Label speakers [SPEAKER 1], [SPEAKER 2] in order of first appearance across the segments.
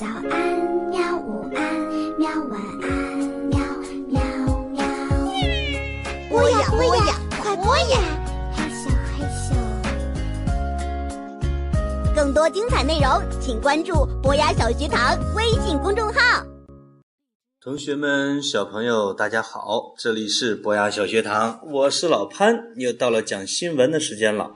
[SPEAKER 1] 早安喵，午安喵，晚安喵喵喵。
[SPEAKER 2] 播呀播呀，快播呀！
[SPEAKER 1] 嘿咻嘿咻。
[SPEAKER 2] 更多精彩内容，请关注博雅小学堂微信公众号。
[SPEAKER 3] 同学们、小朋友，大家好，这里是博雅小学堂，我是老潘，又到了讲新闻的时间了。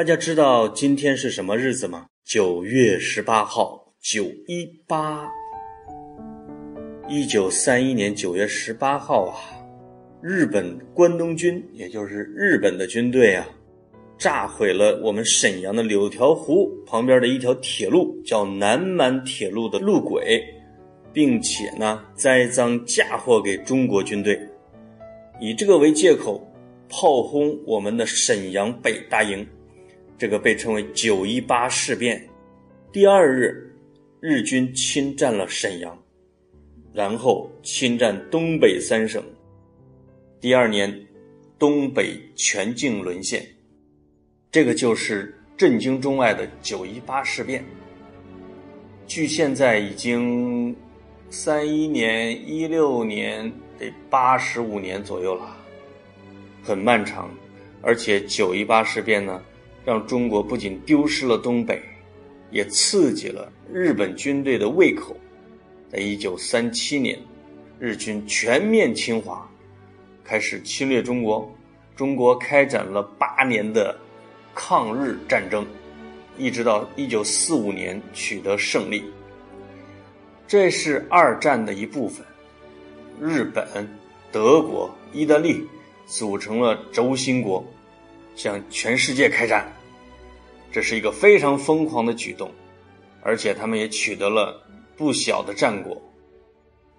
[SPEAKER 3] 大家知道今天是什么日子吗？九月十八号，九一八。一九三一年九月十八号啊，日本关东军，也就是日本的军队啊，炸毁了我们沈阳的柳条湖旁边的一条铁路，叫南满铁路的路轨，并且呢，栽赃嫁祸给中国军队，以这个为借口，炮轰我们的沈阳北大营，这个被称为九一八事变。第二日，日军侵占了沈阳。然后侵占东北三省。第二年，东北全境沦陷，这个就是震惊中外的九一八事变。距现在已经三一年、一六年，得八十五年左右了，很漫长。而且九一八事变呢，让中国不仅丢失了东北，也刺激了日本军队的胃口。在一九三七年，日军全面侵华，开始侵略中国。中国开展了八年的抗日战争，一直到一九四五年取得胜利。这是二战的一部分。日本、德国、意大利组成了轴心国，向全世界开战。这是一个非常疯狂的举动，而且他们也取得了。不小的战果，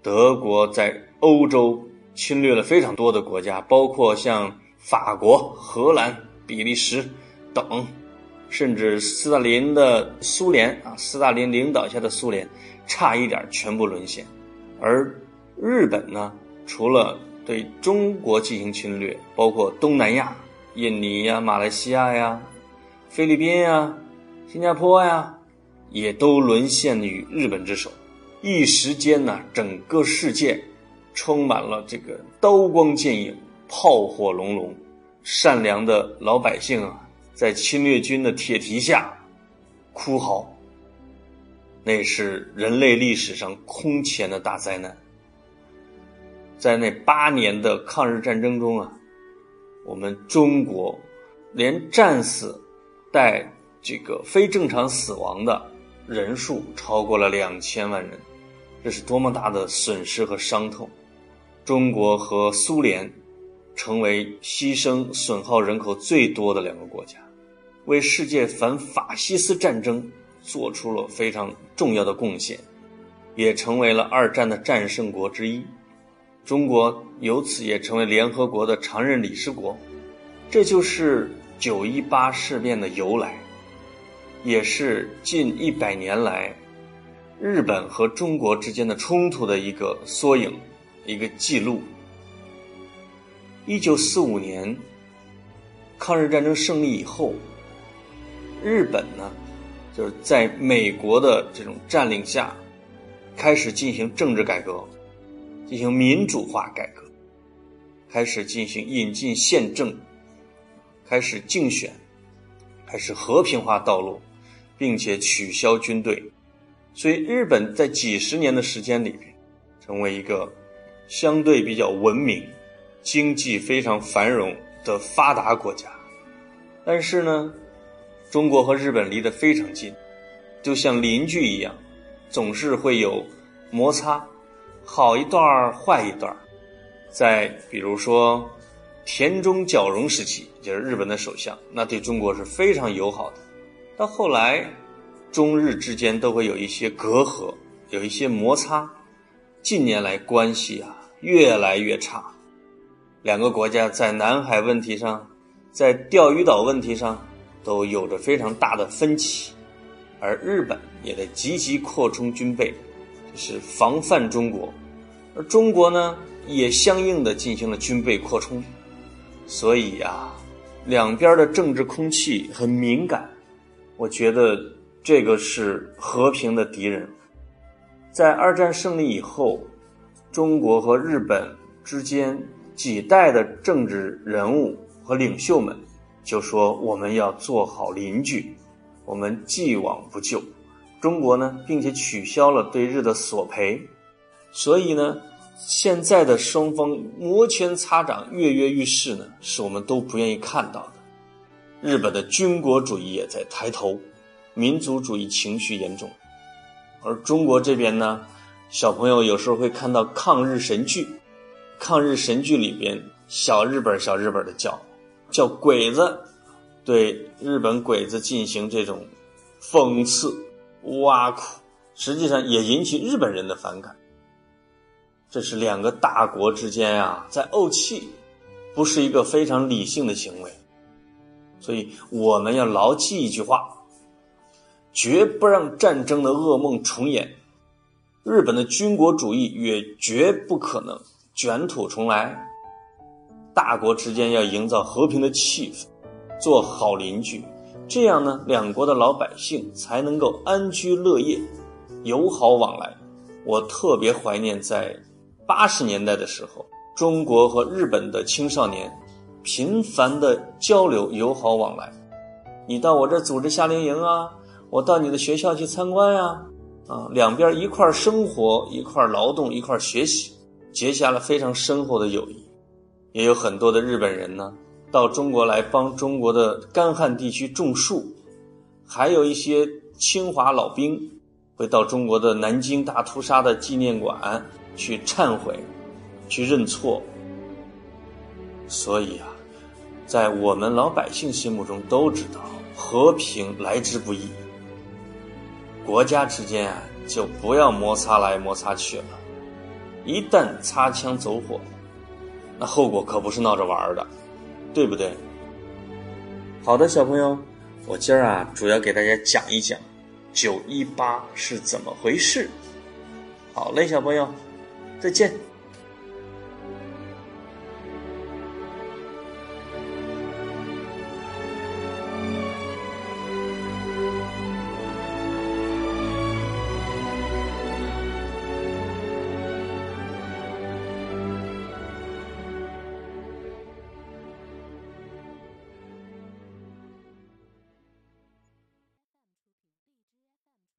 [SPEAKER 3] 德国在欧洲侵略了非常多的国家，包括像法国、荷兰、比利时等，甚至斯大林的苏联啊，斯大林领导下的苏联差一点全部沦陷。而日本呢，除了对中国进行侵略，包括东南亚、印尼呀、马来西亚呀、菲律宾呀、新加坡呀。也都沦陷于日本之手，一时间呢，整个世界充满了这个刀光剑影、炮火隆隆，善良的老百姓啊，在侵略军的铁蹄下哭嚎。那是人类历史上空前的大灾难。在那八年的抗日战争中啊，我们中国连战死带这个非正常死亡的。人数超过了两千万人，这是多么大的损失和伤痛！中国和苏联成为牺牲损耗人口最多的两个国家，为世界反法西斯战争做出了非常重要的贡献，也成为了二战的战胜国之一。中国由此也成为联合国的常任理事国，这就是九一八事变的由来。也是近一百年来日本和中国之间的冲突的一个缩影，一个记录。一九四五年抗日战争胜利以后，日本呢就是在美国的这种占领下，开始进行政治改革，进行民主化改革，开始进行引进宪政，开始竞选，开始和平化道路。并且取消军队，所以日本在几十年的时间里边，成为一个相对比较文明、经济非常繁荣的发达国家。但是呢，中国和日本离得非常近，就像邻居一样，总是会有摩擦，好一段坏一段在比如说田中角荣时期，就是日本的首相，那对中国是非常友好的。到后来，中日之间都会有一些隔阂，有一些摩擦。近年来关系啊越来越差，两个国家在南海问题上，在钓鱼岛问题上都有着非常大的分歧，而日本也在积极扩充军备，是防范中国，而中国呢也相应的进行了军备扩充，所以呀，两边的政治空气很敏感，我觉得这个是和平的敌人。在二战胜利以后，中国和日本之间几代的政治人物和领袖们就说：“我们要做好邻居，我们既往不咎。”中国呢，并且取消了对日的索赔，所以呢，现在的双方摩拳擦掌、跃跃欲试呢，是我们都不愿意看到的。日本的军国主义也在抬头，民族主义情绪严重。而中国这边呢，小朋友有时候会看到抗日神剧，抗日神剧里边小日本小日本的叫，叫鬼子，对日本鬼子进行这种讽刺、挖苦，实际上也引起日本人的反感。这是两个大国之间啊，在怄气，不是一个非常理性的行为，所以我们要牢记一句话。绝不让战争的噩梦重演，日本的军国主义也绝不可能卷土重来。大国之间要营造和平的气氛，做好邻居，这样呢，两国的老百姓才能够安居乐业，友好往来。我特别怀念在八十年代的时候，中国和日本的青少年频繁的交流，友好往来。你到我这组织夏令营啊。我到你的学校去参观呀，啊，两边一块生活，一块劳动，一块学习，结下了非常深厚的友谊。也有很多的日本人呢，到中国来帮中国的干旱地区种树，还有一些侵华老兵会到中国的南京大屠杀的纪念馆去忏悔，去认错。所以啊，在我们老百姓心目中都知道，和平来之不易。国家之间啊，就不要摩擦来摩擦去了。一旦擦枪走火，那后果可不是闹着玩的，对不对？好的，小朋友，我今儿啊，主要给大家讲一讲九一八是怎么回事。好嘞，小朋友，再见。